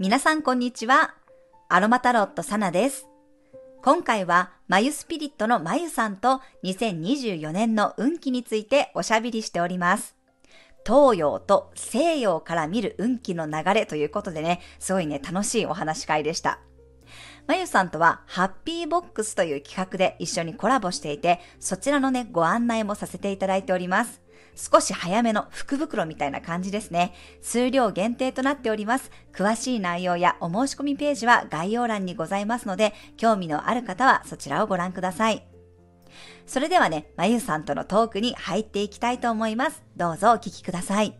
皆さんこんにちは。アロマタロットサナです。今回は、マユスピリットのマユさんと2024年の運気についておしゃべりしております。東洋と西洋から見る運気の流れということでね、すごいね、楽しいお話会でした。まゆさんとは、ハッピーボックスという企画で一緒にコラボしていて、そちらのね、ご案内もさせていただいております。少し早めの福袋みたいな感じですね。数量限定となっております。詳しい内容やお申し込みページは概要欄にございますので、興味のある方はそちらをご覧ください。それではね、まゆさんとのトークに入っていきたいと思います。どうぞお聞きください。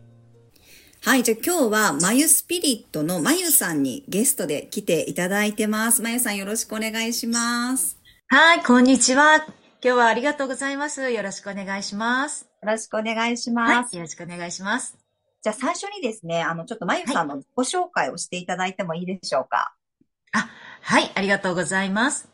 はい、じゃあ今日はまゆスピリットのまゆさんにゲストで来ていただいてます。まゆさんよろしくお願いします。はい、こんにちは。今日はありがとうございます。よろしくお願いします。よろしくお願いしはます。い、よろしくお願いします。じゃあ最初にですね、あの、ちょっとまゆさんの自己紹介をしていただいてもいいでしょうか？あ、はい、ありがとうございます。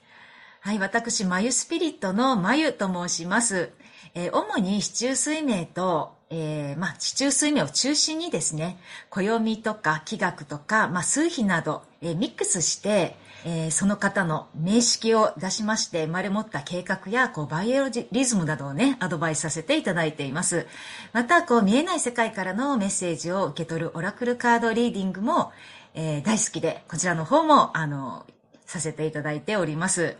はい、私、まゆスピリットのまゆと申します。えー主に市中水明と、えーまあ、市中水明を中心にですね、暦とか気学とか、まあ、数比など、えーミックスして、えーその方の名式を出しまして、生まれ持った計画や、こう、バイオリズムなどをね、アドバイスさせていただいています。また、こう、見えない世界からのメッセージを受け取るオラクルカードリーディングも、えー大好きで、こちらの方も、あの、させていただいております。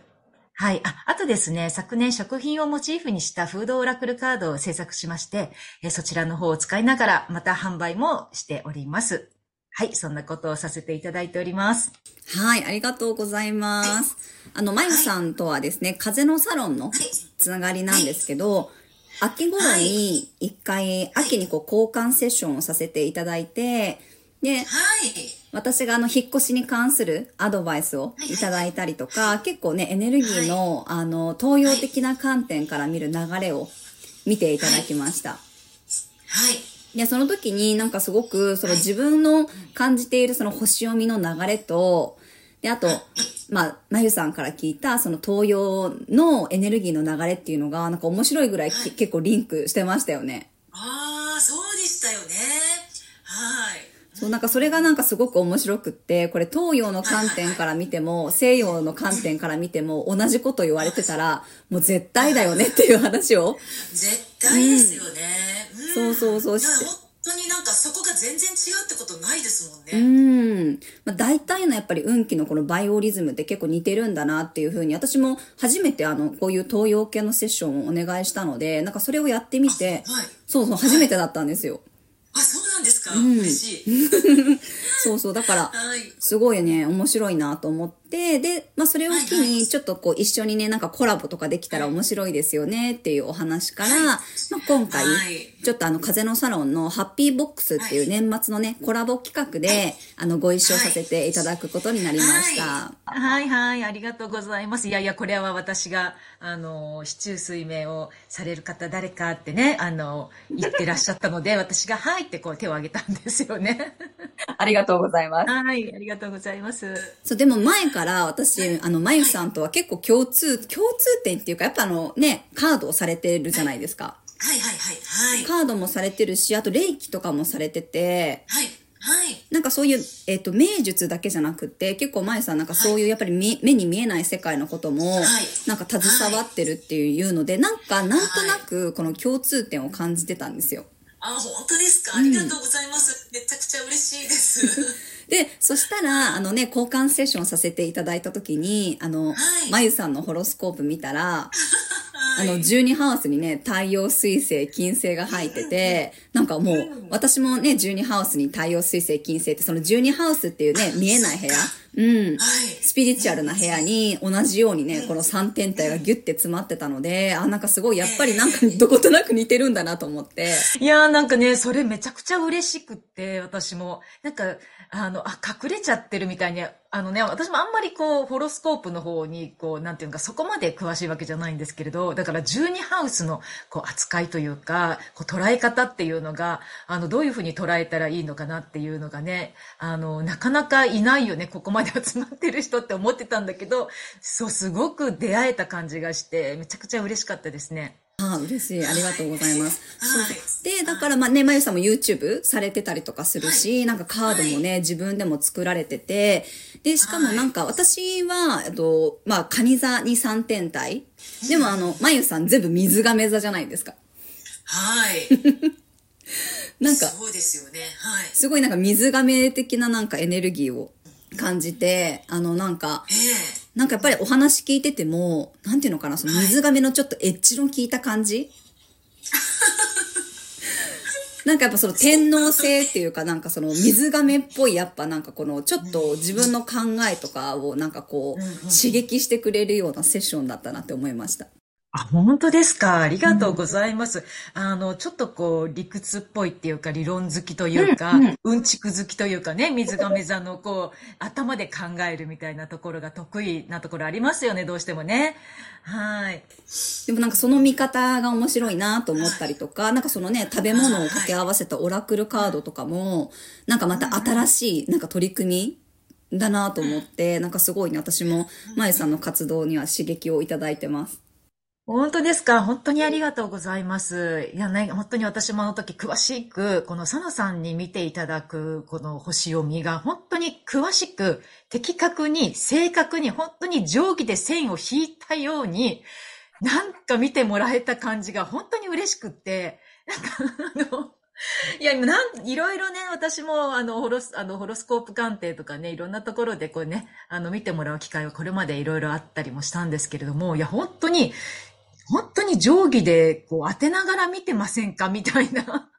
はい。あ、あとですね、昨年食品をモチーフにしたフードオラクルカードを制作しまして、えそちらの方を使いながら、また販売もしております。はい。そんなことをさせていただいております。はい、ありがとうございます。あの、まゆさんとはですね、風のサロンのつながりなんですけど、秋頃に一回、秋にこう交換セッションをさせていただいて、で、はい。私があの、引っ越しに関するアドバイスをいただいたりとか、結構ね、エネルギーの、あの、東洋的な観点から見る流れを見ていただきました。はい。で、その時になんかすごく、その自分の感じているその星読みの流れと、で、あと、まあ、まゆさんから聞いた、その東洋のエネルギーの流れっていうのが、なんか面白いぐらいき結構リンクしてましたよね。ああ、そうでしたよね。はい。そう、なんかそれがなんかすごく面白くって、これ東洋の観点から見ても、西洋の観点から見ても同じこと言われてたら、もう絶対だよねっていう話を、絶対ですよね。そうそうそういや本当になんかそこが全然違うってことないですもんうね。ん。まあ、大体のやっぱり運気のこのバイオリズムって結構似てるんだなっていうふうに、私も初めてあの、こういう東洋系のセッションをお願いしたので、なんかそれをやってみて、はい。そうそう、初めてだったんですよ。あ、そうなんですか？ん嬉しい。そうそう、だから、はい。すごいね、面白いなと思って、で、まあそれを機はいはに、ちょっとこう一緒にね、なんかコラボとかできたら面白いですよねっていうお話から、まあ今回はい、ちょっとあの風のサロンのハッピーボックスっていう年末のね、コラボ企画で、あのご一緒させていただくことになりました。ははいはい、ありがとうございます。いやいや、これは私が、あの、市中水明をされる方誰かってね、あの、言ってらっしゃったので、私がはいってこう手を挙げたんですよね。ありがとうございます。はい、ありがとうございます。そう、でも前から私、あの、まゆさんとは結構共通、共通点っていうか、やっぱあのね、カードをされてるじゃないですか。はいはいはい。はい。カードもされてるし、あと霊気とかもされてて、はい。はい。なんかそういう、えっ、と、名術だけじゃなくて、結構前さんなんかそういうやっぱり見目に見えない世界のことも、いなんか携わってるっていうので、なんかなんとなくこの共通点を感じてたんですよ。あ、本当ですか？ありがとうございます。めちゃくちゃ嬉しいです。で、そしたら、あのね、交換セッションさせていただいた時に、あの、はいまゆさんのホロスコープ見たら、はい。あの、12ハウスにね、太陽水星、金星が入ってて、なんかもう、私もね、12ハウスに太陽水星、金星って、その12ハウスっていうね、見えない部屋うん。はい。スピリチュアルな部屋に同じようにね、この3天体がギュッて詰まってたので、あ、なんかすごい、やっぱりなんかどことなく似てるんだなと思って。いやーなんかね、それめちゃくちゃ嬉しくって、私も。なんか、あの、あ、隠れちゃってるみたいに、あのね、私もあんまりこう、ホロスコープの方に、こう、なんていうか、そこまで詳しいわけじゃないんですけれど、だから12ハウスの、こう、扱いというか、こう、捉え方っていうのが、あの、どういうふうに捉えたらいいのかなっていうのがね、あの、なかなかいないよね、ここまで集まってる人って思ってたんだけど、そう、すごく出会えた感じがして、めちゃくちゃ嬉しかったですね。ああ、嬉しい。ありがとうございます。はいそうで、だからまあね、まゆさんも YouTube されてたりとかするし、なんかカードもね、自分でも作られてて、で、しかもなんか私は、えっと、まあ、カニ座に3点体。でもあの、まゆさん全部水亀座じゃないですか。はい。なんか、そうですよね。はい。すごいなんか水亀的ななんかエネルギーを感じて、あのなんか、ええなんかやっぱりお話聞いてても、なんていうのかな、その水亀のちょっとエッジの効いた感じ、なんかやっぱその天皇性っていうかなんかその水亀っぽいやっぱなんかこのちょっと自分の考えとかをなんかこう刺激してくれるようなセッションだったなって思いました。あ、本当ですか？ありがとうございます。あの、ちょっとこう、理屈っぽいっていうか、理論好きというか、うんちく好きというかね、水亀座のこう、頭で考えるみたいなところが得意なところありますよね、どうしてもね。はい。でもなんかその見方が面白いなと思ったりとか、なんかそのね、食べ物を掛け合わせたオラクルカードとかも、なんかまた新しいなんか取り組みだなと思って、なんかすごいね、私も、まゆさんの活動には刺激をいただいてます。本当ですか？本当にありがとうございます。いやね、本当に私もあの時詳しく、この佐野さんに見ていただくこの星読みが本当に詳しく、的確に、正確に、本当に定規で線を引いたように、なんか見てもらえた感じが本当に嬉しくって、なんかあの、いや、いろいろね、私も、あの、ホロス、あの、ホロスコープ鑑定とかね、いろんなところでこうね、あの、見てもらう機会はこれまでいろいろあったりもしたんですけれども、いや、本当に、本当に定規でこう当てながら見てませんか？みたいな。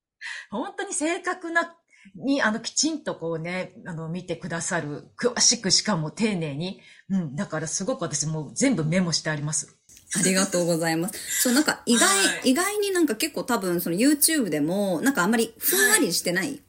本当に正確な、に、あの、きちんとこうね、あの、見てくださる。詳しくしかも丁寧に。うん。だからすごく私もう全部メモしてあります。ありがとうございます。そう、なんか意外、はい意外になんか結構多分その YouTube でも、なんかあんまりふんわりしてない。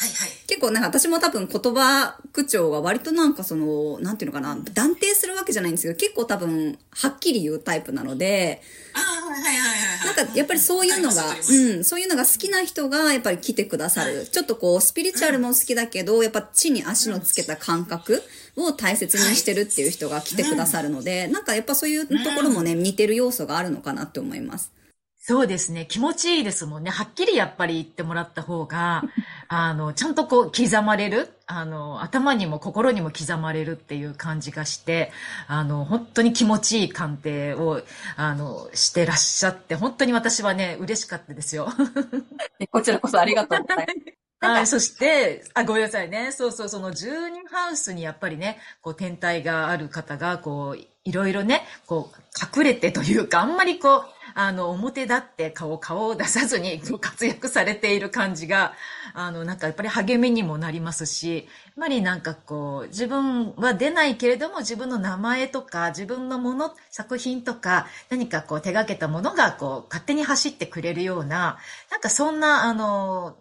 はいはい。結構なんか私も多分言葉口調が割となんかその、なんていうのかな、断定するわけじゃないんですけど、結構多分はっきり言うタイプなので、ああ、はいはいはいはい。なんかやっぱりそういうのが、うん、そういうのが好きな人がやっぱり来てくださる。ちょっとこう、スピリチュアルも好きだけど、やっぱ地に足のつけた感覚を大切にしてるっていう人が来てくださるので、なんかやっぱそういうところもね、似てる要素があるのかなって思います。そうですね。気持ちいいですもんね。はっきりやっぱり言ってもらった方が、あの、ちゃんとこう刻まれる。あの、頭にも心にも刻まれるっていう感じがして、あの、本当に気持ちいい鑑定を、あの、してらっしゃって、本当に私はね、嬉しかったですよ。こちらこそありがとうございます。はい、そして、あ、ごめんなさいね。そうそう、その12ハウスにやっぱりね、こう、天体がある方が、こう、いろいろね、こう、隠れてというか、あんまりこう、あの、表立って顔、顔を出さずに活躍されている感じが、あの、なんかやっぱり励みにもなりますし、やっぱりなんかこう、自分は出ないけれども、自分の名前とか、自分のもの、作品とか、何かこう手掛けたものがこう、勝手に走ってくれるような、なんかそんな、あの、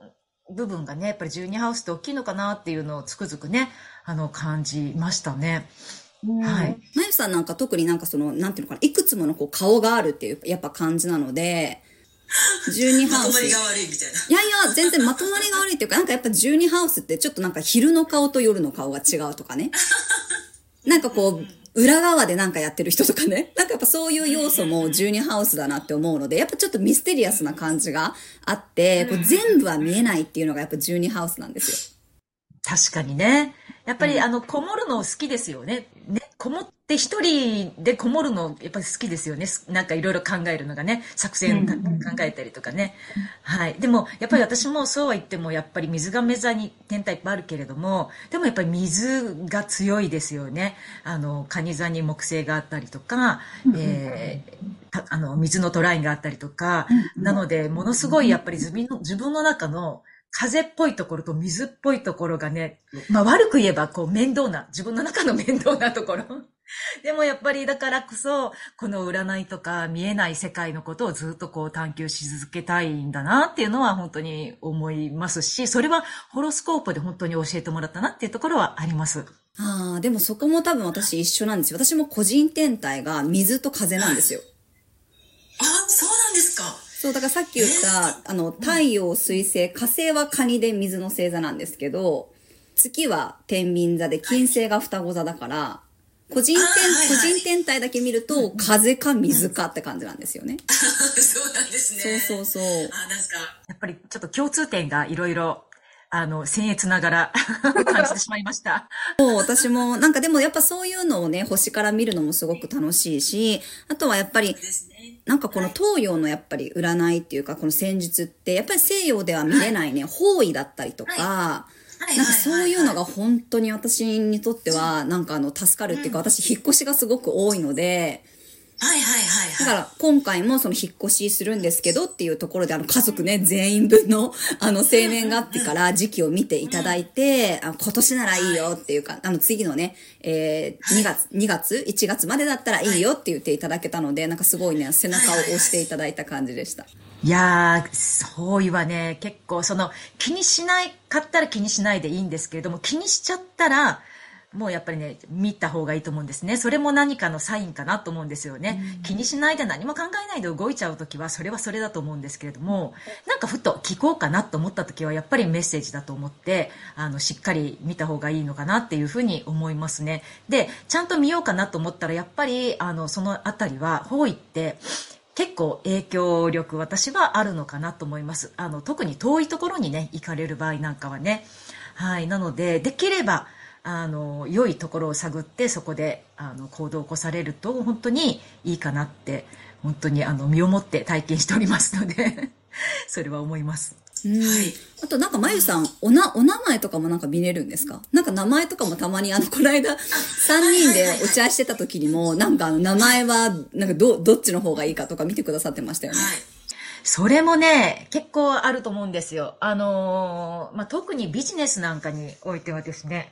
部分がね、やっぱり12ハウスって大きいのかなっていうのをつくづくね、あの、感じましたね。はい。まゆさんなんか特になんかその、なんていうのかな、いくつものこう顔があるっていう、やっぱ感じなので、12ハウス。まとまりが悪いみたいな。いやいや、全然まとまりが悪いっていうか、なんかやっぱ12ハウスってちょっとなんか昼の顔と夜の顔が違うとかね。なんかこう、裏側でなんかやってる人とかね。なんかやっぱそういう要素も12ハウスだなって思うので、やっぱちょっとミステリアスな感じがあって、こう全部は見えないっていうのがやっぱ12ハウスなんですよ。確かにね。やっぱり、あの、こもるの好きですよね。ね、こもって一人でこもるの、やっぱり好きですよね。すなんかいろいろ考えるのがね、作戦考えたりとかね。はい。でも、やっぱり私もそうは言っても、やっぱり水亀座に天体いっぱいあるけれども、でもやっぱり水が強いですよね。あの、蟹座に木星があったりとか、えーたあの、水のトラインがあったりとか、なので、ものすごいやっぱり自分の自分の中の風っぽいところと水っぽいところがね、まあ悪く言えばこう面倒な、自分の中の面倒なところ。でもやっぱりだからこそ、この占いとか見えない世界のことをずっとこう探求し続けたいんだなっていうのは本当に思いますし、それはホロスコープで本当に教えてもらったなっていうところはあります。ああ、でもそこも多分私一緒なんですよ。私も個人天体が水と風なんですよ。ああ、そうなんですか。そう、だからさっき言った、あの、太陽、水星、火星は蟹で水の星座なんですけど、月は天秤座で金星が双子座だから、個人あーはい天、はい個人天体だけ見ると、風か水かって感じなんですよね。そうなんですね。そうそうそう。あ、なんか、やっぱりちょっと共通点がいろいろ、あの、僭越ながら 感じてしまいました。そう、私も、なんかでもやっぱそういうのをね、星から見るのもすごく楽しいし、あとはやっぱり。なんかこの東洋のやっぱり占いっていうか、この戦術って、やっぱり西洋では見れないね、方位だったりとか、はいなんかそういうのがは本当に私にとっては、なんかあの、助かるっていうか、私引っ越しがすごく多いので、いはいはいはいはい。だから今回もその引っ越しするんですけどっていうところであの家族ね、全員分のあの生年月日から時期を見ていただいて、あ今年ならいいよっていうか、あの次のね、えー、2月、2月、1月までだったらいいよって言っていただけたので、なんかすごいね、背中を押していただいた感じでした。いやー、そういはね、結構その気にしないかったら気にしないでいいんですけれども、気にしちゃったら、もうやっぱりね、見た方がいいと思うんですね。それも何かのサインかなと思うんですよね。気にしないで何も考えないで動いちゃうときは、それはそれだと思うんですけれども、なんかふと聞こうかなと思ったときは、やっぱりメッセージだと思って、あの、しっかり見た方がいいのかなっていうふうに思いますね。で、ちゃんと見ようかなと思ったら、やっぱり、あの、そのあたりは、方位って、結構影響力私はあるのかなと思います。あの、特に遠いところにね、行かれる場合なんかはね。はい。なので、できれば、あの、良いところを探って、そこで、あの、行動を起こされると、本当にいいかなって、本当に、あの、身をもって体験しておりますので、それは思います。うん。あとなんかまゆさん、おな、お名前とかもなんか見れるんですか？なんか名前とかもたまにあの、この間、3人でお茶してた時にも、なんかあの、名前は、なんかど、どっちの方がいいかとか見てくださってましたよね。はい。それもね、結構あると思うんですよ。あのーまあ、特にビジネスなんかにおいてはですね、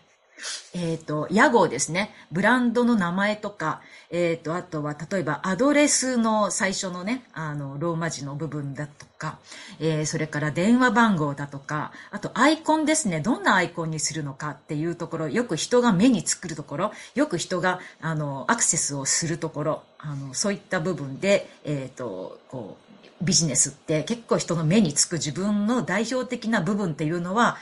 えっ、と、屋号ですね。ブランドの名前とか、えっ、と、あとは、例えば、アドレスの最初のね、あの、ローマ字の部分だとか、えーそれから電話番号だとか、あと、アイコンですね。どんなアイコンにするのかっていうところ、よく人が目につくるところ、よく人が、あの、アクセスをするところ、あの、そういった部分で、えっ、と、こう、ビジネスって結構人の目につく自分の代表的な部分っていうのは、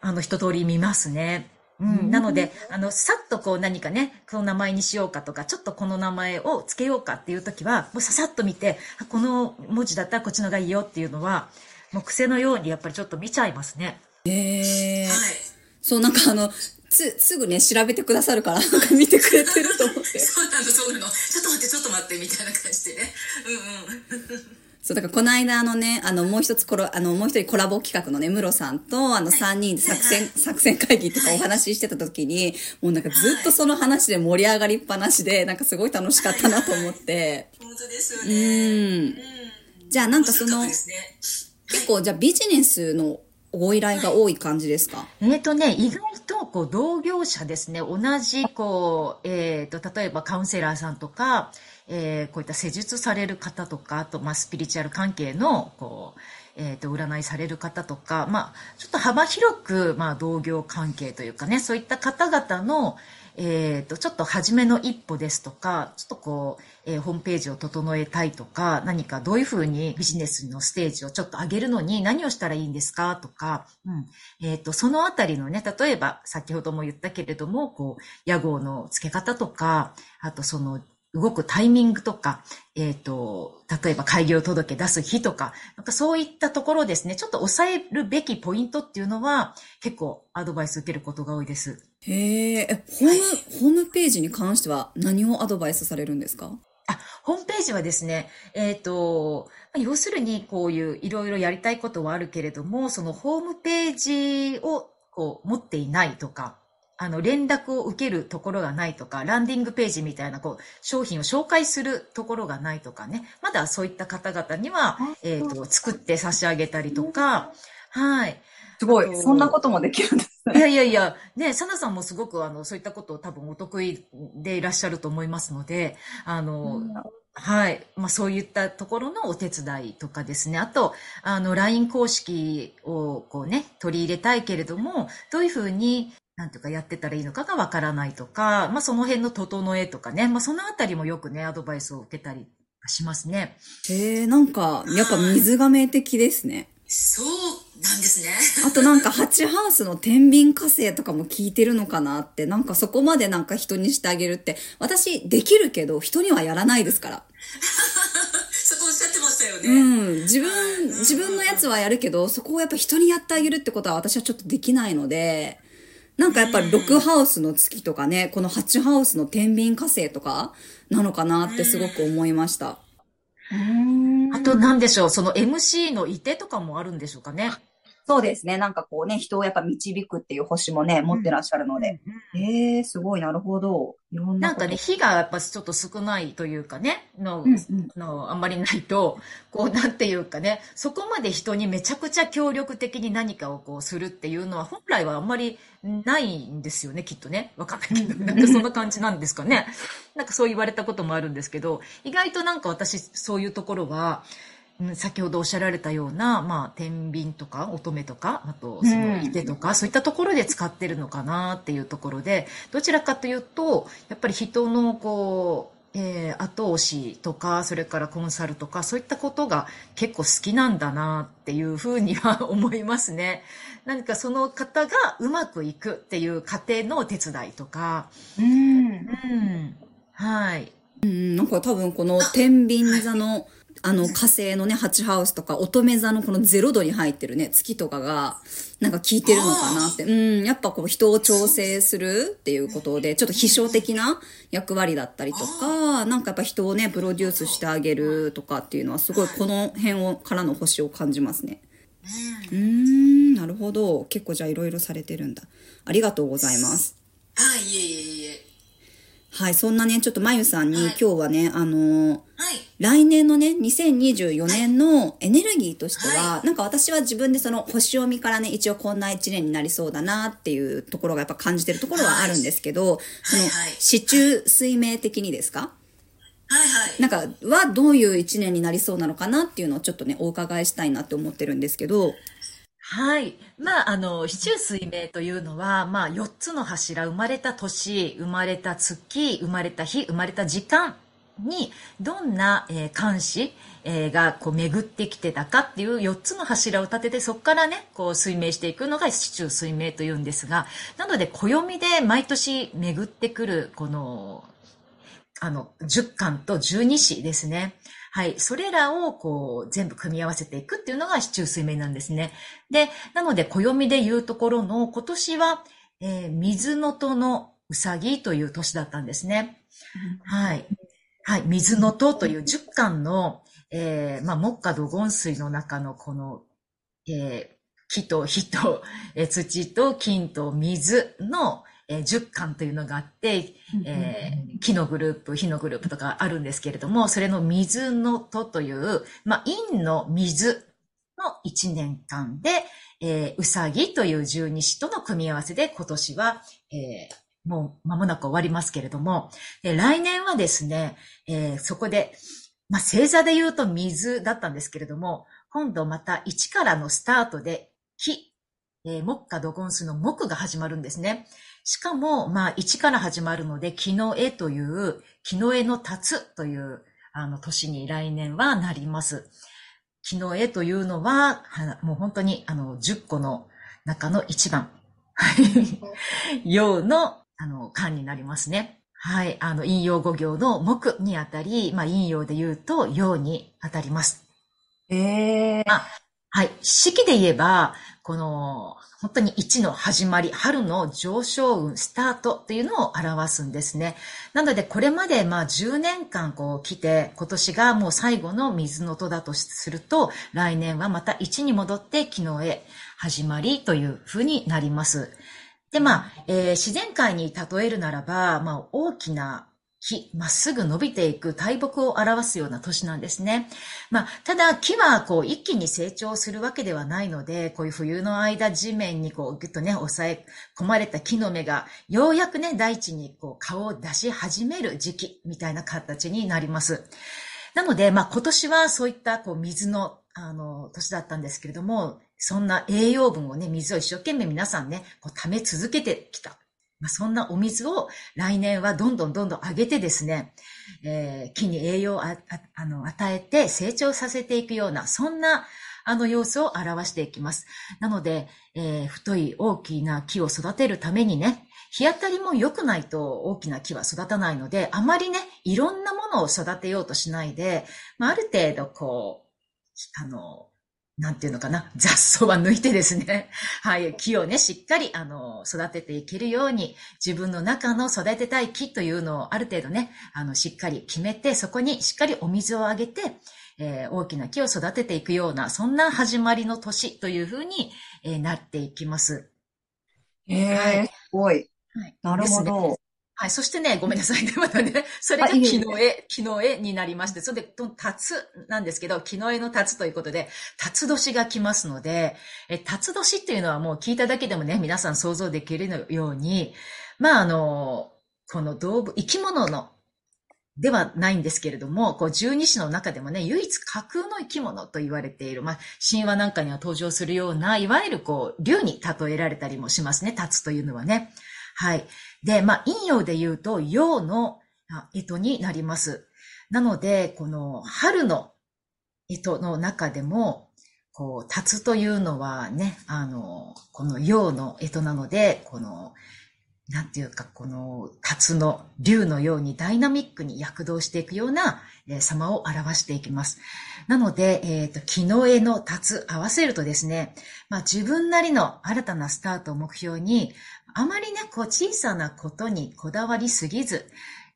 あの、一通り見ますね。うん。なので、あの、さっとこう何かね、この名前にしようかとか、ちょっとこの名前を付けようかっていう時は、もうささっと見て、あこの文字だったらこっちのがいいよっていうのは、もう癖のようにやっぱりちょっと見ちゃいますね。へー。はい。そう、なんかあの、つ、すぐね、調べてくださるから、なんか見てくれてると思って。そうなの、そうなの。ちょっと待って、ちょっと待って、みたいな感じでね。うんうん。そう、だからこの間あのね、あの、もう一つコラ、あの、もう一人コラボ企画のね、ムロさんと、あの、三人で作戦、作戦会議とかお話ししてた時に、もうなんかずっとその話で盛り上がりっぱなしで、なんかすごい楽しかったなと思って。本当ですようね。ん。うん。じゃあなんかそのね結構、じゃあビジネスのご依頼が多い感じですか？えーとね、意外と、こう、同業者ですね、同じ、こう、えーと、例えばカウンセラーさんとか、えーこういった施術される方とか、あと、まあ、スピリチュアル関係の、こう、えーと、占いされる方とか、まあ、ちょっと幅広く、まあ、同業関係というかね、そういった方々の、えーと、ちょっと初めの一歩ですとか、ちょっとこう、えーホームページを整えたいとか、何かどういうふうにビジネスのステージをちょっと上げるのに何をしたらいいんですかとか、うん。えっ、と、そのあたりのね、例えば、先ほども言ったけれども、こう、屋号の付け方とか、あとその、動くタイミングとか、えっ、と、例えば開業届出す日とか、なんかそういったところですね、ちょっと抑えるべきポイントっていうのは、結構アドバイス受けることが多いです。へえ、え、ホーム、ホームページに関しては何をアドバイスされるんですか？あ、ホームページはですね、えっ、と、まあ要するにこういういろいろやりたいことはあるけれども、そのホームページをこう持っていないとか、あの、連絡を受けるところがないとか、ランディングページみたいな、こう、商品を紹介するところがないとかね、まだそういった方々には、えっ、と、作って差し上げたりとか、はい。すごい。そんなこともできるんですいやいやいや、ね、サナさんもすごくあの、そういったことを多分お得意でいらっしゃると思いますので、あの、はい。まあそういったところのお手伝いとかですね。あと、あの、LINE 公式をこうね、取り入れたいけれども、どういうふうに、なんていうかやってたらいいのかがわからないとか、まあその辺の整えとかね、まあそのあたりもよくね、アドバイスを受けたりしますね。へえ、なんか、やっぱ水亀的ですね。そうなんですね。あとなんか、ハチハウスの天秤火星とかも聞いてるのかなって、なんかそこまでなんか人にしてあげるって、私できるけど、人にはやらないですから。そこおっしゃってましたようね。ん。自分、自分のやつはやるけど、そこをやっぱ人にやってあげるってことは私はちょっとできないので、なんかやっぱり6ハウスの月とかね、この8ハウスの天秤火星とかなのかなってすごく思いました。あと何でしょう、その MC のいてとかもあるんでしょうかね。そうですね。なんかこうね、人をやっぱ導くっていう星もね、持ってらっしゃるので。ええー、すごい、なるほど。いろんな。なんかね、火がやっぱちょっと少ないというかね、の、うんうんのあんまりないと、こうなんていうかね、そこまで人にめちゃくちゃ協力的に何かをこうするっていうのは本来はあんまりないんですよね、きっとね。わかんないけど、なんかそんな感じなんですかね。なんかそう言われたこともあるんですけど、意外となんか私そういうところは、うん先ほどおっしゃられたような、まあ、天秤とか乙女とか、あと、その、いてとか、そういったところで使ってるのかなっていうところで、どちらかというと、やっぱり人の、こう、えー後押しとか、それからコンサルとか、そういったことが結構好きなんだなっていうふうには 思いますね。何かその方がうまくいくっていう過程のお手伝いとか、うん。うん。はい。うん、なんか多分この天秤座の、あの火星のね、8ハウスとか、乙女座のこの0度に入ってるね、月とかが、なんか効いてるのかなって。うん、やっぱこう人を調整するっていうことで、ちょっと秘書的な役割だったりとか、なんかやっぱ人をね、プロデュースしてあげるとかっていうのは、すごいこの辺を、からの星を感じますね。うーん、なるほど。結構じゃあいろいろされてるんだ。ありがとうございます。はい、いえいえいえ。はい、そんなね、ちょっとまゆさんにはい今日はね、あのーはい。来年のね、2024年のエネルギーとしては、はなんか私は自分でその星読みからね、一応こんな一年になりそうだなっていうところがやっぱ感じてるところはあるんですけど、そのはいはい、市中水明的にですか？はいはい。なんか、はどういう一年になりそうなのかなっていうのをちょっとね、お伺いしたいなって思ってるんですけど、はい。まあ、あの、四柱水明というのは、まあ、4つの柱、生まれた年、生まれた月、生まれた日、生まれた時間に、どんな、えー監視、えーが、こう、巡ってきてたかっていう4つの柱を立てて、そこからね、こう、水明していくのが四柱水明というんですが、なので、暦で毎年巡ってくる、この、あの、10巻と12子ですね。はい。それらを、こう、全部組み合わせていくっていうのが四柱水明なんですね。で、なので、暦で言うところの、今年は、えー水の戸のうさぎという年だったんですね。はい。はい。水の戸という10巻の、えーまあ、木下土金水の中のこの、えー木と火と、えー土と金と水の、えー10巻というのがあって、えー木のグループ、火のグループとかあるんですけれども、それの水の戸という、まあ、陰の水の1年間で、えーうさぎという十二支との組み合わせで今年は、えーもう間もなく終わりますけれども、えー来年はですね、えーそこで、まあ、星座で言うと水だったんですけれども、今度また1からのスタートで木、えー木下土金水の木が始まるんですね。しかも、まあ、1から始まるので、木の絵という、木の絵の立つという、あの、年に来年はなります。木の絵というのは、はもう本当に、あの、10個の中の一番。はい。陽の、あの、漢になりますね。はい。あの、陰陽五行の木にあたり、まあ、陰陽で言うと陽にあたります。ええはい。四季で言えば、この、本当に一の始まり、春の上昇運、スタートというのを表すんですね。なので、これまでまあ10年間こう来て、今年がもう最後の水の戸だとすると、来年はまた一に戻って昨日へ始まりというふうになります。で、まあ、えー自然界に例えるならば、まあ、大きな木、まっすぐ伸びていく大木を表すような年なんですね。まあ、ただ木はこう一気に成長するわけではないので、こういう冬の間地面にこうぐっとね、押さえ込まれた木の芽が、ようやくね、大地にこう顔を出し始める時期みたいな形になります。なので、まあ今年はそういったこう水の、あの、年だったんですけれども、そんな栄養分をね、水を一生懸命皆さんね、こう溜め続けてきた。まあ、そんなお水を来年はどんどんどんどん上げてですね、えー木に栄養をああの与えて成長させていくような、そんな、あの様子を表していきます。なので、えー太い大きな木を育てるためにね、日当たりも良くないと大きな木は育たないので、あまりね、いろんなものを育てようとしないで、まあ、ある程度こう、あの、なんていうのかな、雑草は抜いてですね、はい、木をね、しっかり、あの、育てていけるように、自分の中の育てたい木というのをある程度ね、あの、しっかり決めて、そこにしっかりお水をあげて、えー大きな木を育てていくような、そんな始まりの年というふうに、えーなっていきます。へはいえ、すごい。はい。なるほど。はい。そしてね、ごめんなさいね。またね。それが木の絵、木の絵になりまして、それで、とタツなんですけど、木の絵のタツということで、タツ年が来ますので、え、タツ年っていうのはもう聞いただけでもね、皆さん想像できるように、まあ、あの、この動物、生き物の、ではないんですけれども、こう、十二支の中でもね、唯一架空の生き物と言われている、まあ、神話なんかには登場するような、いわゆるこう、竜に例えられたりもしますね、タツというのはね。はい。で、まあ、陰陽で言うと、陽のあ干支になります。なので、この春の干支の中でも、こう、辰というのはね、あの、この陽の干支なので、この、なんていうか、この、辰の竜のようにダイナミックに躍動していくような、えー様を表していきます。なので、えっ、と、木の絵の辰合わせるとですね、まあ自分なりの新たなスタートを目標に、あまりね、こう小さなことにこだわりすぎず、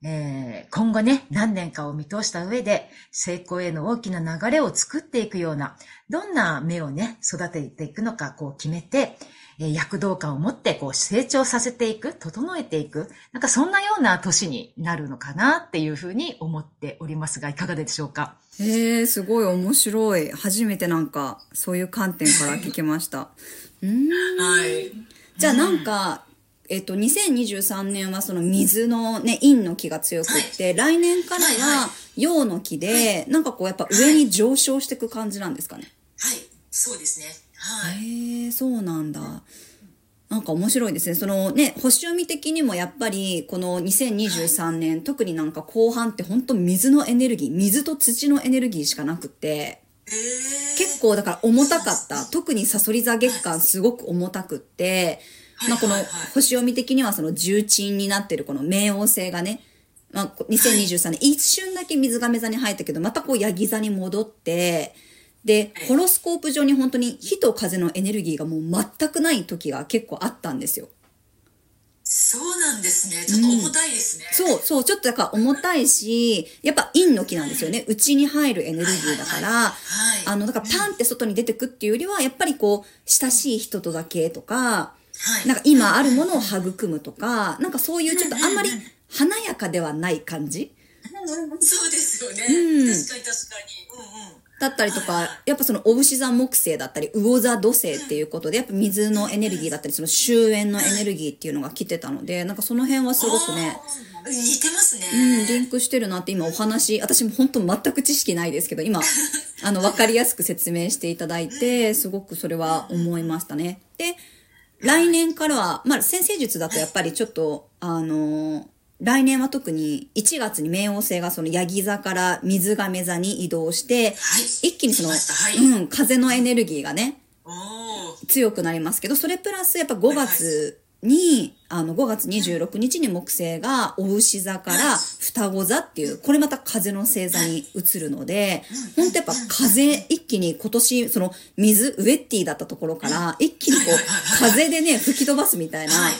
えー今後ね、何年かを見通した上で、成功への大きな流れを作っていくような、どんな芽をね、育てていくのか、こう決めて、えー躍動感を持って、こう成長させていく、整えていく、なんかそんなような年になるのかなっていうふうに思っておりますが、いかがでしょうか？へえ、すごい面白い。初めてなんか、そういう観点から聞きました。うーん。はい。じゃあなんか、えっと、2023年はその水のね、陰の木が強くって、来年からはいはは陽の木で、なんかこうやっぱ上に上昇していく感じなんですかね？はい。そうですね。はい。へえ、そうなんだ。なんか面白いですね。そのね、星読み的にもやっぱり、この2023年、特になんか後半って本当水のエネルギー、水と土のエネルギーしかなくって、えー、結構だから重たかった。特にサソリ座月間すごく重たくって、まあこの星読み的にはその重鎮になってるこの冥王星がね、まあ2023年一瞬だけ水亀座に入ったけど、またこうヤギ座に戻って、で、ホロスコープ上に本当に火と風のエネルギーがもう全くない時が結構あったんですよ。そうなんですね。ちょっと重たいですね。そう、そう、ちょっとだから重たいし、やっぱ陰の木なんですよね。内に入るエネルギーだから、はいあの、だからパンって外に出てくっていうよりは、やっぱりこう、親しい人とだけとか、はい。なんか今あるものを育むとか、なんかそういうちょっとあんまり華やかではない感じ？そうですよね。うん確かに確かに。うんうん。だったりとか、やっぱその、お牛座木星だったり、魚座土星っていうことで、やっぱ水のエネルギーだったり、その終焉のエネルギーっていうのが来てたので、なんかその辺はすごくね。似てますね。うん、リンクしてるなって今お話、私も本当全く知識ないですけど、今、あの、わかりやすく説明していただいて、すごくそれは思いましたね。で、来年からは、まあ、先生術だとやっぱりちょっと、あの来年は特に1月に冥王星がそのヤギ座から水亀座に移動して、はい。一気にその、はいうん、風のエネルギーがね。強くなりますけど、それプラスやっぱ5月に、あの、5月26日に木星がお牛座から双子座っていう、これまた風の星座に移るので、ほんとやっぱ風、一気に今年、その水、ウェッティだったところから、一気にこう、風でね、吹き飛ばすみたいな、はい。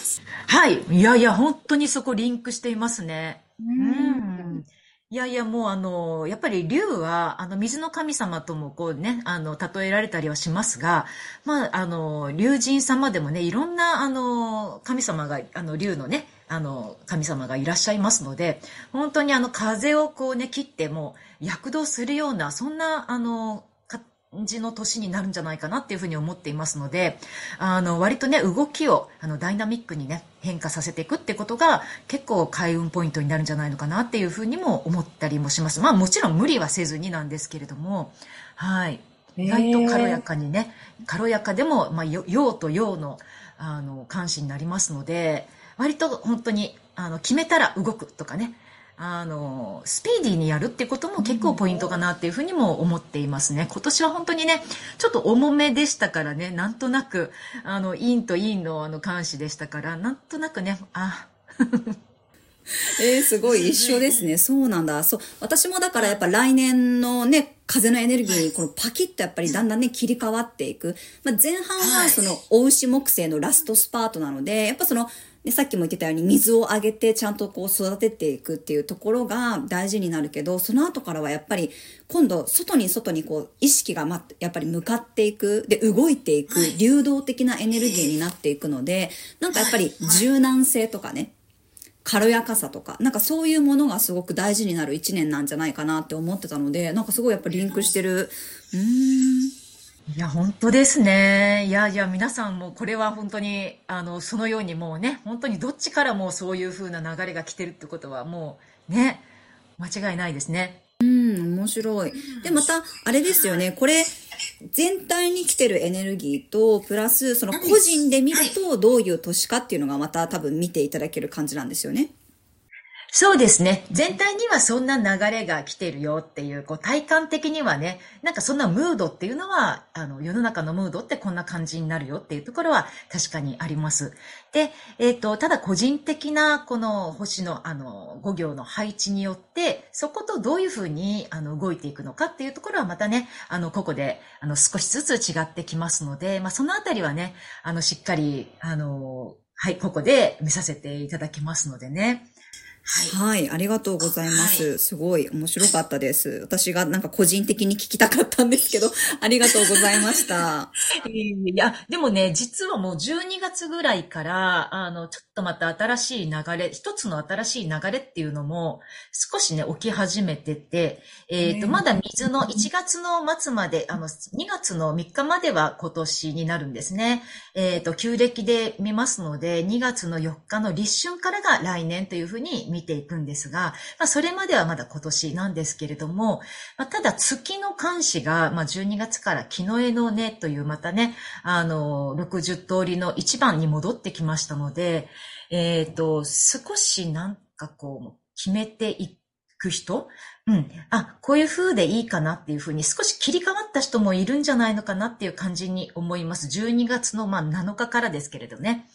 はい。いやいや、本当にそこリンクしていますね。うん。いやいや、もうあの、やっぱり竜は、あの、水の神様ともこうね、あの、例えられたりはしますが、まあ、あの、竜神様でもね、いろんな、あの、神様が、あの、竜のね、あの、神様がいらっしゃいますので、本当にあの、風をこうね、切っても、躍動するような、そんな、あの、感じの年になるんじゃないかなっていうふうに思っていますので、あの、割とね、動きを、あの、ダイナミックにね、変化させていくってことが、結構開運ポイントになるんじゃないのかなっていうふうにも思ったりもします。まあ、もちろん無理はせずになんですけれども、はい。意外と軽やかにね、軽やかでも、まあ、よ陽と陽の、あの、監視になりますので、割と本当に、あの、決めたら動くとかね、あの、スピーディーにやるってことも結構ポイントかなっていうふうにも思っていますね。今年は本当にね、ちょっと重めでしたからね、なんとなく、あの、陰と陰のあの、監視でしたから、なんとなくね、あ、えー、すごい一緒ですね。そうなんだ。そう。私もだからやっぱ来年のね、風のエネルギーにこのパキッとやっぱりだんだんね、切り替わっていく。まあ、前半はその、お牛木星のラストスパートなので、やっぱその、ね、さっきも言ってたように水をあげてちゃんとこう育てていくっていうところが大事になるけど、その後からはやっぱり今度外に外にこう意識がま、やっぱり向かっていく、で動いていく流動的なエネルギーになっていくので、なんかやっぱり柔軟性とかね、軽やかさとか、なんかそういうものがすごく大事になる一年なんじゃないかなって思ってたので、なんかすごいやっぱりリンクしてる。うーん。いや、本当ですね。いやいや、皆さんもこれは本当に、あの、そのようにもうね、本当にどっちからもそういう風な流れが来てるってことはもうね、間違いないですね。うん、面白い。で、また、あれですよね、これ、全体に来てるエネルギーと、プラス、その個人で見ると、どういう年かっていうのがまた多分見ていただける感じなんですよね。そうですね。全体にはそんな流れが来てるよっていう、こう体感的にはね、なんかそんなムードっていうのは、あの、世の中のムードってこんな感じになるよっていうところは確かにあります。で、えっ、と、ただ個人的なこの星のあの、5行の配置によって、そことどういうふうにあの動いていくのかっていうところはまたね、あの、ここであの少しずつ違ってきますので、まあそのあたりはね、あの、しっかり、あの、はい、ここで見させていただきますのでね。はい。はい、ありがとうございます。はすごい面白かったです。私がなんか個人的に聞きたかったんですけど、ありがとうございました。いや、でもね、実はもう12月ぐらいから、あの、ちょっとまた新しい流れ、一つの新しい流れっていうのも少しね、起き始めてて、えっ、と、まだ水の1月の末まで、あの、2月の3日までは今年になるんですね。えっ、と、旧暦で見ますので、2月の4日の立春からが来年というふうに見ていくんですが、まあ、それまではまだ今年なんですけれども、まあ、ただ月の監視が、まあ、12月から木の絵の根というまたね、あの、60通りの1番に戻ってきましたので、えっ、と、少しなんかこう、決めていく人？うん。あ、こういう風でいいかなっていう風に少し切り替わった人もいるんじゃないのかなっていう感じに思います。12月のまあ7日からですけれどね。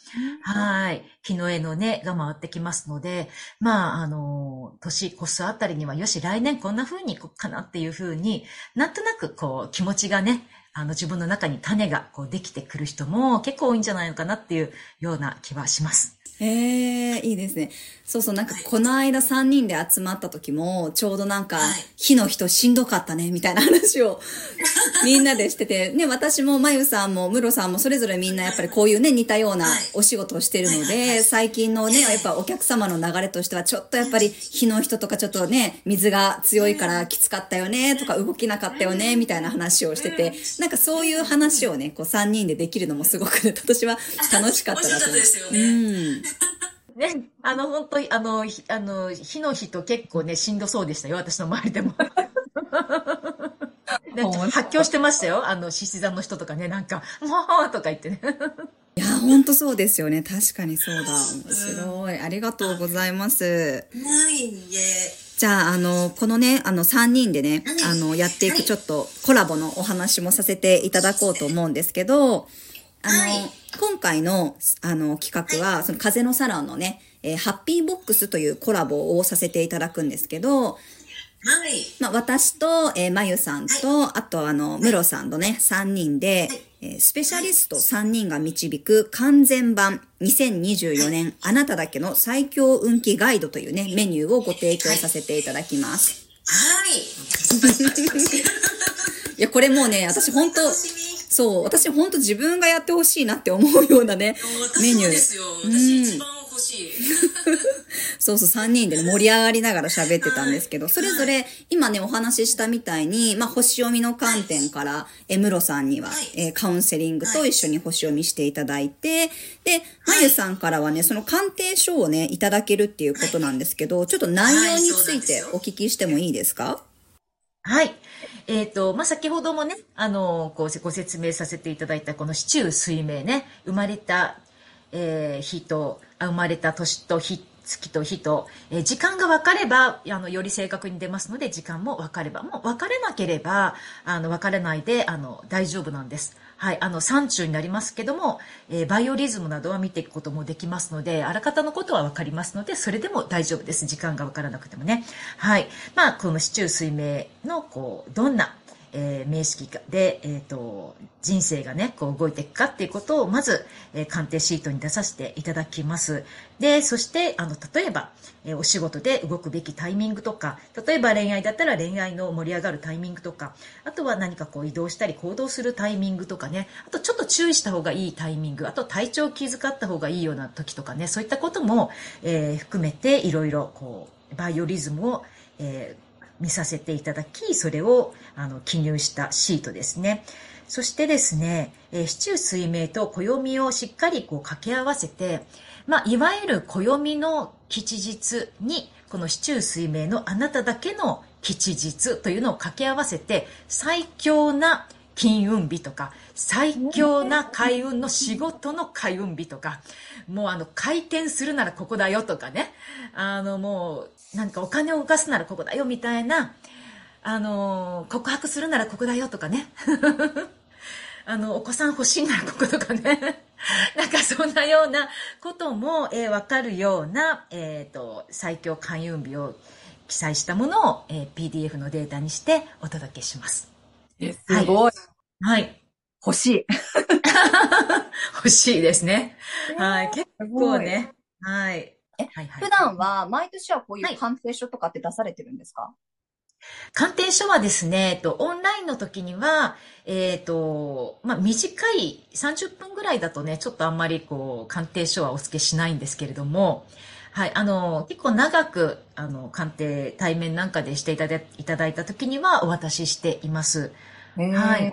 はい。木の絵の根が回ってきますので、まあ、あの、年越すあたりには、よし、来年こんな風にいこうかなっていう風に、なんとなくこう、気持ちがね、あの、自分の中に種がこうできてくる人も結構多いんじゃないのかなっていうような気はします。へえ、いいですね。そうそう、なんかこの間3人で集まった時も、ちょうどなんかはい、火の人しんどかったね、みたいな話を みんなでしてて、ね、私もまゆさんもムロさんもそれぞれみんなやっぱりこういうね、似たようなはい。お仕事をしてるので、最近のね、やっぱお客様の流れとしては、ちょっとやっぱり火の人とかちょっとね、水が強いからきつかったよね、とか動きなかったよね、みたいな話をしてて、なんかそういう話をね、こう3人でできるのもすごく、私は 楽しかったなと思う面白かったですよねうん。ね、あの、本当に、あの、ひあの、火の日と結構ね、しんどそうでしたよ、私の周りでも。ね発狂してましたよ、あの、獅子座の人とかね、なんか、もうとか言ってね。いや、ほんとそうですよね。確かにそうだ。面白い。ありがとうございます。ないんで、じゃあ、あの、このね、あの、3人でね、あの、やっていくちょっとコラボのお話もさせていただこうと思うんですけど、あの、はい。今回の、あの、企画は、その風のサロンのね、えーハッピーボックスというコラボをさせていただくんですけど、はい。まあ、私と、えーまゆさんと、あとあの、ムロさんとね、3人で、えースペシャリスト3人が導く完全版2024年あなただけの最強運気ガイドというね、メニューをご提供させていただきます。はい。いや、これもうね、私本当そう、私本当自分がやってほしいなって思うようなね、メ私ニュー。もですよ。うん私一番欲しい。そうそう、3人でね、盛り上がりながら喋ってたんですけど、それぞれ、今ね、お話ししたみたいに、まあ、星読みの観点から、え、ムロさんには、はい。えーカウンセリングと一緒に星読みしていただいて、で、まゆさんからはね、その鑑定書をね、いただけるっていうことなんですけど、ちょっと内容についてよ。お聞きしてもいいですか？はい。えっ、と、まあ、先ほどもね、あの、こう、ご説明させていただいた、この市中水明ね、生まれた、えー日と生まれた年と日、月と日と、え時間が分かれば、あの、より正確に出ますので、時間も分かれば、もう分かれなければ、あの、分からないで、あの、大丈夫なんです。はい、あの、山中になりますけども、えーバイオリズムなどは見ていくこともできますので、あらかたのことは分かりますので、それでも大丈夫です。時間が分からなくてもね。はい。まあ、この市中水明の、こう、どんな、えー名式で、えっ、と、人生がね、こう動いていくかっていうことを、まず、えー鑑定シートに出させていただきます。で、そして、あの、例えば、えーお仕事で動くべきタイミングとか、例えば恋愛だったら恋愛の盛り上がるタイミングとか、あとは何かこう移動したり行動するタイミングとかね、あとちょっと注意した方がいいタイミング、あと体調を気遣った方がいいような時とかね、そういったことも、えー含めていろいろこう、バイオリズムを、えー見させていただき、それをあの記入したシートですね。そしてですね、えー、市中水明と暦をしっかりこう掛け合わせて、まあ、いわゆる暦の吉日に、この市中水明のあなただけの吉日というのを掛け合わせて、最強な金運日とか、最強な開運の仕事の開運日とか、もうあの、回転するならここだよとかね、あのもう、なんかお金を動かすならここだよみたいな、あの、告白するならここだよとかね。あの、お子さん欲しいならこことかね。なんかそんなようなことも、えーわかるような、えっ、と、最強開運日を記載したものを、えー PDF のデータにしてお届けします。えすすごい。はい。欲しい。欲しいですね。はい。結。構ね。はい。えはいはい普段は毎年はこういはいう鑑定書とかって出されてるんですか？鑑定書はですね、えっと、オンラインの時には、えっと、まあ、短い30分ぐらいだとね、ちょっとあんまりこう、鑑定書はお付けしないんですけれども、はい、あの、結構長く、あの、鑑定、対面なんかでしていただいいただいた時にはお渡ししています。はい。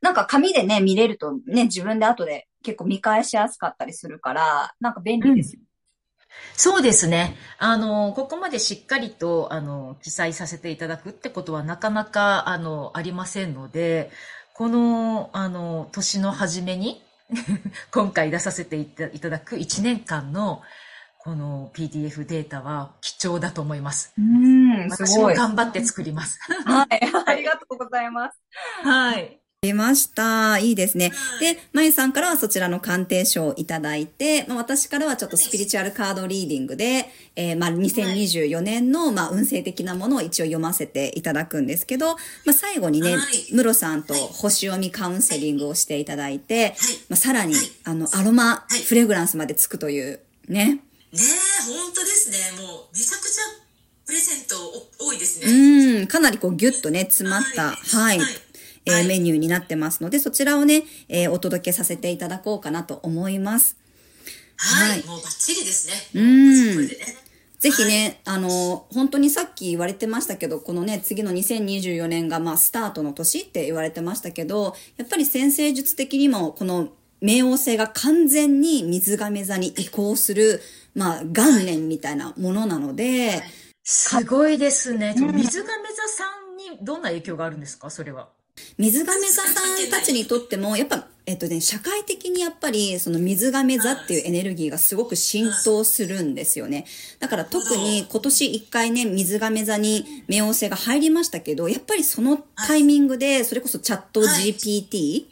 なんか紙でね、見れるとね、自分で後で結構見返しやすかったりするから、なんか便利ですよ。そうですね。あの、ここまでしっかりと、あの、記載させていただくってことはなかなか、あの、ありませんので、この、あの、年の初めに、今回出させていただく1年間の、この PDF データは貴重だと思います。うん、す私もごい。頑張って作ります。はい、ありがとうございます。はい。出ました。いいですね。で、まゆさんからはそちらの鑑定書をいただいて、まあ、私からはちょっとスピリチュアルカードリーディングで、えーまあ、2024年の、まあ、運勢的なものを一応読ませていただくんですけど、まあ、最後にねはい、ムロさんと星読みカウンセリングをしていただいて、はい。まあ、さらにはい、あの、アロマはい。フレグランスまでつくという、ね。ねえ、本当ですね。もう、めちゃくちゃプレゼントお多いですね。うん、かなりこうギュッとね、詰まった、はいえメニューになってますので、そちらをね、えーお届けさせていただこうかなと思います。はい、はいもうバッチリですね。うんね。ぜひね、あの、本当にさっき言われてましたけど、このね、次の2024年がまあスタートの年って言われてましたけど、やっぱり先生術的にもこの冥王星が完全に水亀座に移行する、まあ元年みたいなものなので、すごいですね。うん水亀座さんにどんな影響があるんですか？それは。水亀座さんたちにとっても、やっぱ、えっとね、社会的にやっぱり、その水亀座っていうエネルギーがすごく浸透するんですよね。だから特に今年一回ね、水亀座に冥王星が入りましたけど、やっぱりそのタイミングで、それこそチャット GPT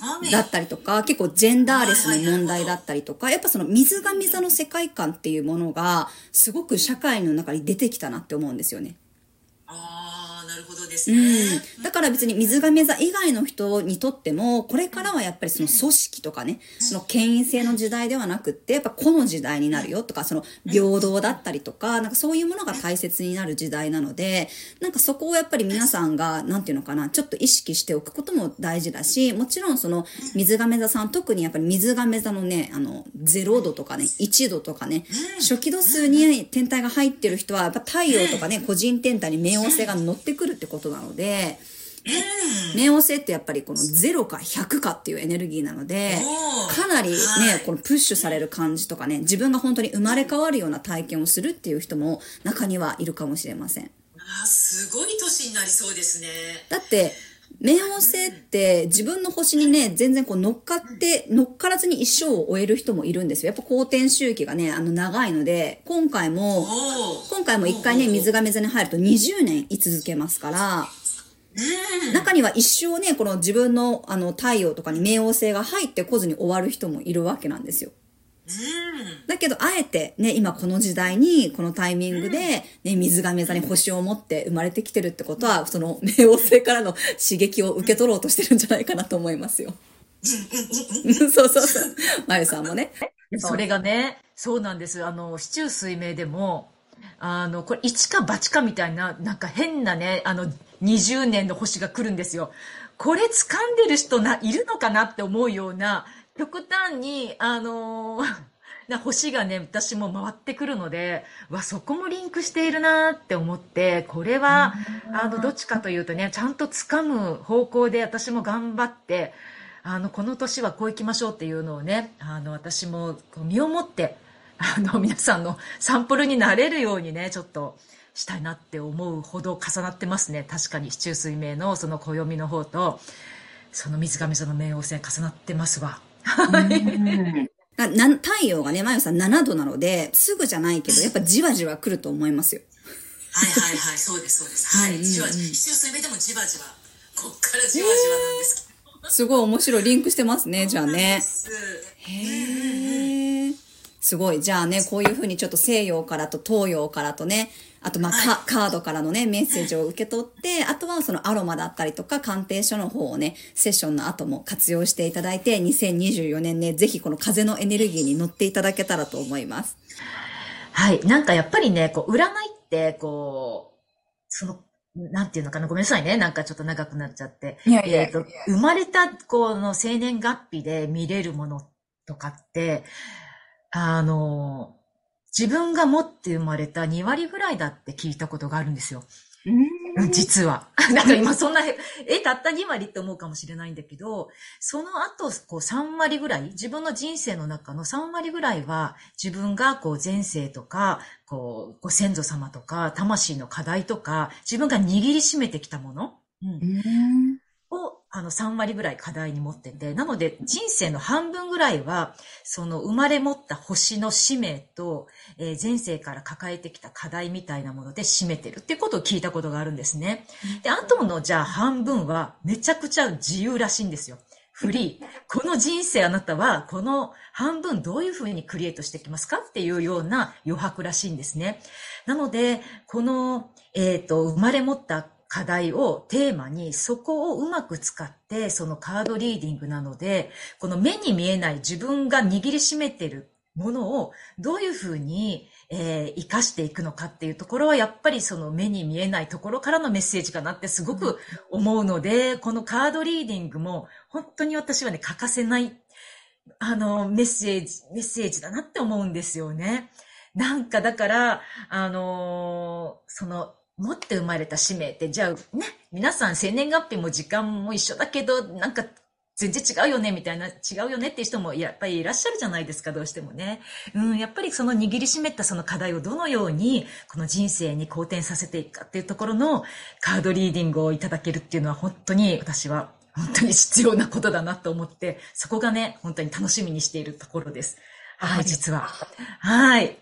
はい。だったりとか、結構ジェンダーレスの問題だったりとか、やっぱその水亀座の世界観っていうものが、すごく社会の中に出てきたなって思うんですよね。ああ、なるほどですうね。ん。だから別に水亀座以外の人にとっても、これからはやっぱりその組織とかね、その権威性の時代ではなくって、やっぱ個の時代になるよとか、その平等だったりとか、なんかそういうものが大切になる時代なので、なんかそこをやっぱり皆さんが、なんていうのかな、ちょっと意識しておくことも大事だし、もちろんその水亀座さん、特にやっぱり水亀座のね、あの、0度とかね、1度とかね、初期度数に天体が入ってる人は、やっぱ太陽とかね、個人天体に冥王星が乗ってくるってことなので、冥王星ってやっぱりこの0か100かっていうエネルギーなのでかなりねはい、このプッシュされる感じとかね、自分が本当に生まれ変わるような体験をするっていう人も中にはいるかもしれません。あーすごい年になりそうですね。だって、冥王星って自分の星にね、全然こう乗っかって、乗っからずに一生を終える人もいるんですよ。やっぱ公転周期がね、あの長いので、今回も。今回も一回ね、水亀座に入ると20年居続けますから、うん。中には一生ね、この自分のあの太陽とかに冥王星が入ってこずに終わる人もいるわけなんですよ。うん。だけど、あえてね、今この時代に、このタイミングで、ね、水亀座に星を持って生まれてきてるってことは、その冥王星からの刺激を受け取ろうとしてるんじゃないかなと思いますよ。そうそうそう。まゆさんもね。それがね、そうなんです。あの、市中水明でも、あの、これ、一か八かみたいな、なんか変なね、あの、20年の星が来るんですよ。これ掴んでる人な、いるのかなって思うような、極端に、あのー な星がね、私も回ってくるので、わ、そこもリンクしているなって思って、これは、あの、どっちかというとね、ちゃんと掴む方向で私も頑張って、あの、この年はこう行きましょうっていうのをね、あの、私も身をもって、あの、皆さんのサンプルになれるようにね、ちょっとしたいなって思うほど重なってますね。確かに、市中水明のその暦の方と、その水亀座の冥王星重なってますわ。なな太陽がね、まゆさん7度なので、すぐじゃないけど、やっぱじわじわ来ると思いますよ。はいはいはい、そうですそうです。はい。うんじわじわ。一周水面でもじわじわ。こっからじわじわなんですけすごい面白い。リンクしてますね、じゃあね。ど。へーすごい。じゃあね、こういうふうにちょっと西洋からと東洋からとね、あとまあ、カカードからのね、メッセージを受け取って、あとはそのアロマだったりとか、鑑定書の方をね、セッションの後も活用していただいて、2024年ね、ぜひこの風のエネルギーに乗っていただけたらと思います。はい。なんかやっぱりね、こう、占いって、こう、その、なんていうのかな、ごめんなさいね。なんかちょっと長くなっちゃって。いやいやいやえっと、生まれた、この生年月日で見れるものとかって、あの、自分が持って生まれた2割ぐらいだって聞いたことがあるんですよ。実は。か今そんな、え、たった2割って思うかもしれないんだけど、その後、こう3割ぐらい、自分の人生の中の3割ぐらいは、自分がこう前世とか、こう、ご先祖様とか、魂の課題とか、自分が握りしめてきたもの、うん、を、あの、3割ぐらい課題に持ってて、なので、人生の半分ぐらいは、その、生まれ持った星の使命と、えー前世から抱えてきた課題みたいなもので占めてるってことを聞いたことがあるんですね。で、あとの、じゃあ半分は、めちゃくちゃ自由らしいんですよ。フリー。この人生あなたは、この半分どういうふうにクリエイトしてきますかっていうような余白らしいんですね。なので、この、えっ、と、生まれ持った課題をテーマに、そこをうまく使って、そのカードリーディングなので、この目に見えない自分が握りしめてるものをどういうふうに、えー、活かしていくのかっていうところは、やっぱりその目に見えないところからのメッセージかなってすごく思うので、このカードリーディングも本当に私はね、欠かせない、あの、メッセージ、メッセージだなって思うんですよね。なんかだから、あのーその、持って生まれた使命って、じゃあね、皆さん生年月日も時間も一緒だけど、なんか全然違うよね、みたいな、違うよねっていう人もやっぱりいらっしゃるじゃないですか、どうしてもね。うん、やっぱりその握りしめたその課題をどのように、この人生に好転させていくかっていうところのカードリーディングをいただけるっていうのは本当に私は本当に必要なことだなと思って、そこがね、本当に楽しみにしているところです。はい、実は。はい。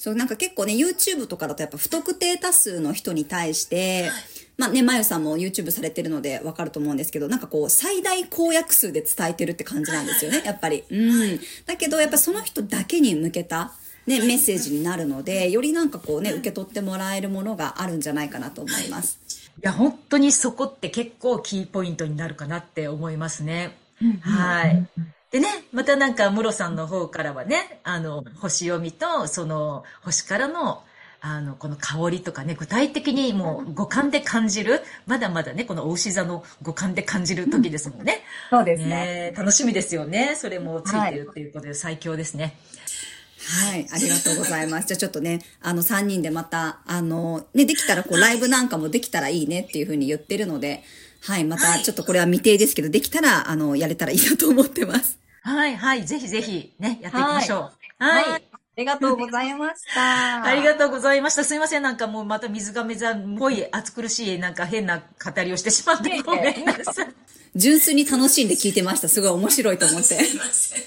そう、なんか結構ね、YouTube とかだとやっぱ不特定多数の人に対して、まあね、まゆさんも YouTube されてるのでわかると思うんですけど、なんかこう、最大公約数で伝えてるって感じなんですよね、やっぱり。うん。だけど、やっぱその人だけに向けた、ね、メッセージになるので、よりなんかこうね、受け取ってもらえるものがあるんじゃないかなと思います。いや、本当にそこって結構キーポイントになるかなって思いますね。はい。でね、またなんか、ムロさんの方からはね、あの、星読みと、その、星からの、あの、この香りとかね、具体的にもう五感で感じる、まだまだね、このお牛座の五感で感じる時ですもんね。そうでね楽しみですよね。それもついてるっていうことで最強ですね。はい、ありがとうございます。じゃあちょっとね、あの、3人でまた、あの、ね、できたらこう、ライブなんかもできたらいいねっていうふうに言ってるので、はい、またちょっとこれは未定ですけど、できたら、あの、やれたらいいなと思ってます。はい、はい。ぜひぜひね、やっていきましょう。はい。りがとうございました。ありがとうございました。すいません。なんかもうまた水亀座っぽい暑苦しい、なんか変な語りをしてしまってごめんなさい。純粋に楽しんで聞いてました。すごい面白いと思って。すいません。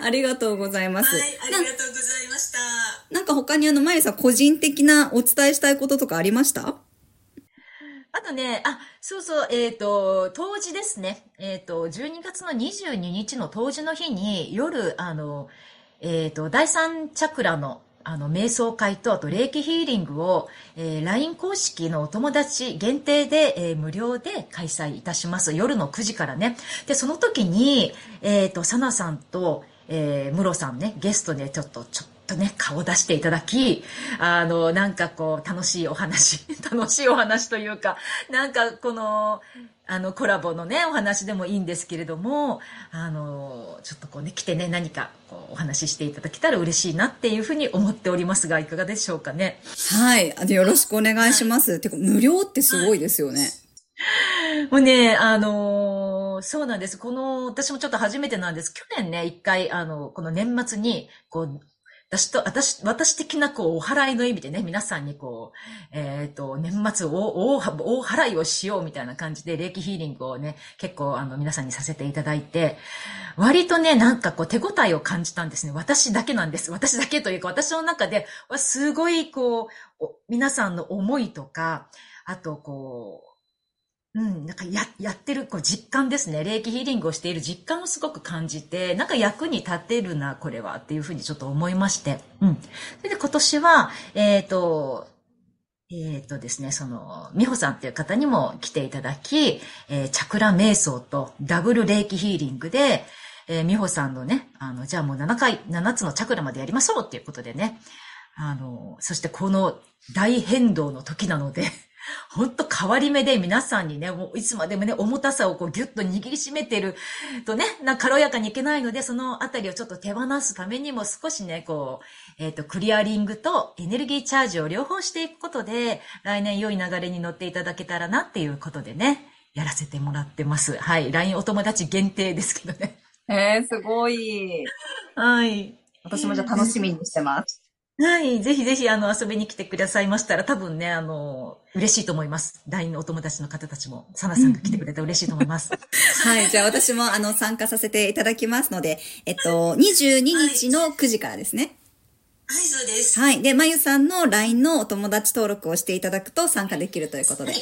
ありがとうございます。はい、ありがとうございました。なんか他にあの、まゆさん個人的なお伝えしたいこととかありました？あとね、あ、そうそう、えっ、と、当時ですね、えっ、と、12月の22日の当時の日に、夜、あの、えっ、と、第三チャクラの、あの、瞑想会と、あと、霊気ヒーリングを、えー LINE 公式のお友達限定で、えー無料で開催いたします。夜の9時からね。で、その時に、えっ、と、サナさんと、えー、ムロさんね、ゲストでちょっと、ちょっとね、顔出していただき、あの、なんかこう、楽しいお話、楽しいお話というか、なんかこの、あの、コラボのね、お話でもいいんですけれども、あの、ちょっとこうね、来てね、何かこうお話ししていただけたら嬉しいなっていうふうに思っておりますが、いかがでしょうかね。はい。あのよろしくお願いします。てか、無料ってすごいですよね。もうね、あのーそうなんです。この、私もちょっと初めてなんです。去年ね、一回、あの、この年末に、こう、私と、私、私的な、こう、お払いの意味でね、皆さんにこう、えっ、と、年末大、大、払いをしようみたいな感じで、霊気ヒーリングをね、結構、あの、皆さんにさせていただいて、割とね、なんかこう、手応えを感じたんですね。私だけなんです。私だけというか、私の中で、わすごい、こう、皆さんの思いとか、あと、こう、うん、なんかや、やってる、こう実感ですね。霊気ヒーリングをしている実感をすごく感じて、なんか役に立てるな、これは、っていうふうにちょっと思いまして。うん。それで今年は、えっ、と、えっ、とですね、その、美穂さんっていう方にも来ていただき、えーチャクラ瞑想とダブル霊気ヒーリングで、えー美穂さんのね、あの、じゃあもう7回、7つのチャクラまでやりましょうっていうことでね、あの、そしてこの大変動の時なので、本当変わり目で皆さんにね、もういつまでもね、重たさをこうギュッと握りしめてるとね、な軽やかにいけないので、そのあたりをちょっと手放すためにも少しね、こう、えっ、と、クリアリングとエネルギーチャージを両方していくことで、来年良い流れに乗っていただけたらなっていうことでね、やらせてもらってます。はい。LINE お友達限定ですけどね。えー、すごい。はい。私もじゃあ楽しみにしてます。はい。ぜひぜひ、あの、遊びに来てくださいましたら、多分ね、あの、嬉しいと思います。LINE のお友達の方たちも、サナさんが来てくれて嬉しいと思います。はい。じゃあ私もあの参加させていただきますので、えっと、22日の9時からですね。はい、そうです。はい。で、まゆさんの LINE のお友達登録をしていただくと参加できるということで。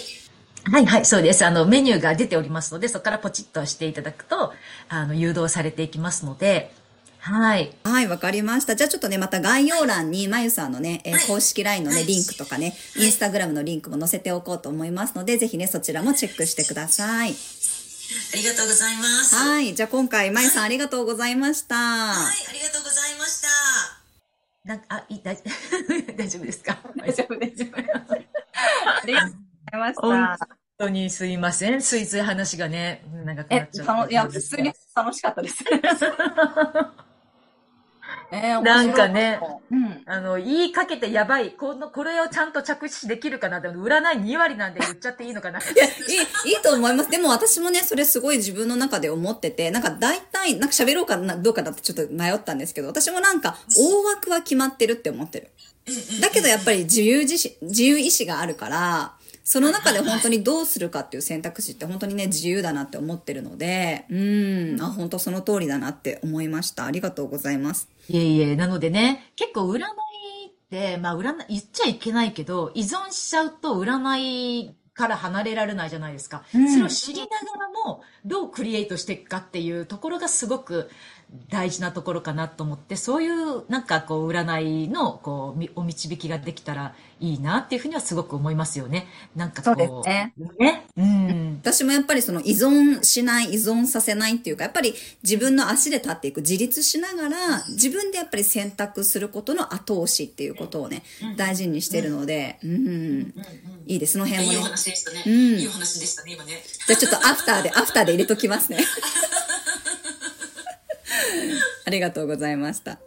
はい、はい、そうです。あの、メニューが出ておりますので、そこからポチッとしていただくと、あの、誘導されていきますので、はい。はい、わかりました。じゃあちょっとね、また概要欄にまゆさんのね、えーはい公式 LINE のね、はいリンクとかね、インスタグラムのリンクも載せておこうと思いますので、ぜひね、そちらもチェックしてください。ありがとうございます。はい、はい。じゃあ今回、まゆさんありがとうございました。ありがとうございました。なんあ、いい、大大丈夫ですか？大丈夫大丈夫ありがとうございました。本当にすいません。ついつい話がね、長くなえっ、ちゃたの、って。いや、普通に楽しかったです。えーなんかね。面白かったあの、言いかけてやばい。この、これをちゃんと着手できるかな？って、占い2割なんで言っちゃっていいのかな？いや、いい、いいと思います。でも私もね、それすごい自分の中で思ってて、なんか大体、なんか喋ろうかな、どうかなってちょっと迷ったんですけど、私もなんか大枠は決まってるって思ってる。だけどやっぱり自由自し自由意志があるから、その中で本当にどうするかっていう選択肢って本当にね、自由だなって思ってるので、うん、あ、本当その通りだなって思いました。ありがとうございます。いえいえ、なのでね、結構占いって、まあ占い、言っちゃいけないけど、依存しちゃうと占いから離れられないじゃないですか。うんそれを知りながらも、どうクリエイトしていくかっていうところがすごく大事なところかなと思って、そういうなんかこう占いのこうみお導きができたらいいなっていうふうにはすごく思いますよね。なんかこう。そうですね。ね？うん。私もやっぱりその依存しない、依存させないっていうか、やっぱり自分の足で立っていく、自立しながら、自分でやっぱり選択することの後押しっていうことをね、大事にしてるので、うん、いいです、その辺もねいいお。話でしたね。うんいいお話でしたね、今ね。じゃあちょっとアフターで、アフターで入れときますね。ありがとうございました。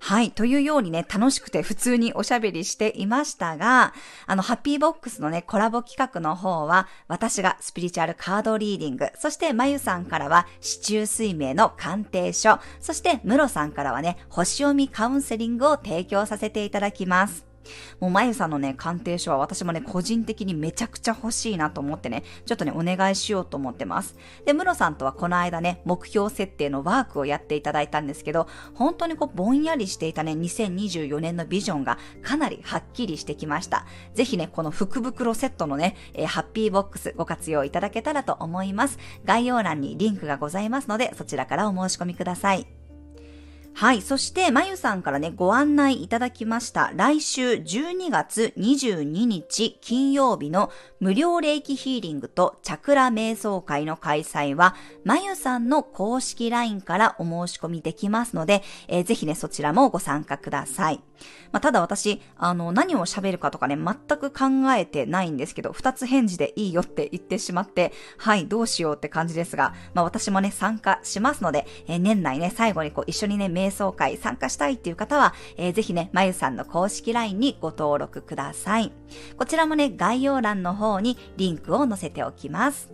はい。というようにね、楽しくて普通におしゃべりしていましたが、あの、ハッピーボックスのね、コラボ企画の方は、私がスピリチュアルカードリーディング、そしてまゆさんからは、市中水明の鑑定書、そしてムロさんからはね、星読みカウンセリングを提供させていただきます。もう、まゆさんのね、鑑定書は私もね、個人的にめちゃくちゃ欲しいなと思ってね、ちょっとね、お願いしようと思ってます。で、ムロさんとはこの間ね、目標設定のワークをやっていただいたんですけど、本当にこう、ぼんやりしていたね、2024年のビジョンがかなりはっきりしてきました。ぜひね、この福袋セットのね、えーハッピーボックスご活用いただけたらと思います。概要欄にリンクがございますので、そちらからお申し込みください。はい。そして、まゆさんからね、ご案内いただきました。来週12月22日金曜日の無料霊気ヒーリングとチャクラ瞑想会の開催は、まゆさんの公式 LINE からお申し込みできますので、えーぜひね、そちらもご参加ください。まあ、ただ私、あの、何を喋るかとかね、全く考えてないんですけど、二つ返事でいいよって言ってしまって、はい、どうしようって感じですが、まあ、私もね、参加しますので、えー年内ね、最後にこう、一緒にね、瞑想会参加したいっていう方は、えーぜひね、まゆさんの公式 LINE にご登録ください。こちらもね、概要欄の方にリンクを載せておきます。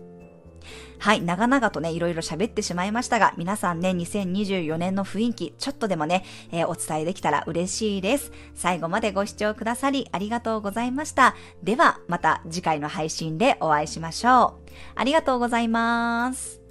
はい、長々とね、いろいろ喋ってしまいましたが、皆さんね、2024年の雰囲気、ちょっとでもね、えーお伝えできたら嬉しいです。最後までご視聴くださり、ありがとうございました。では、また次回の配信でお会いしましょう。ありがとうございます。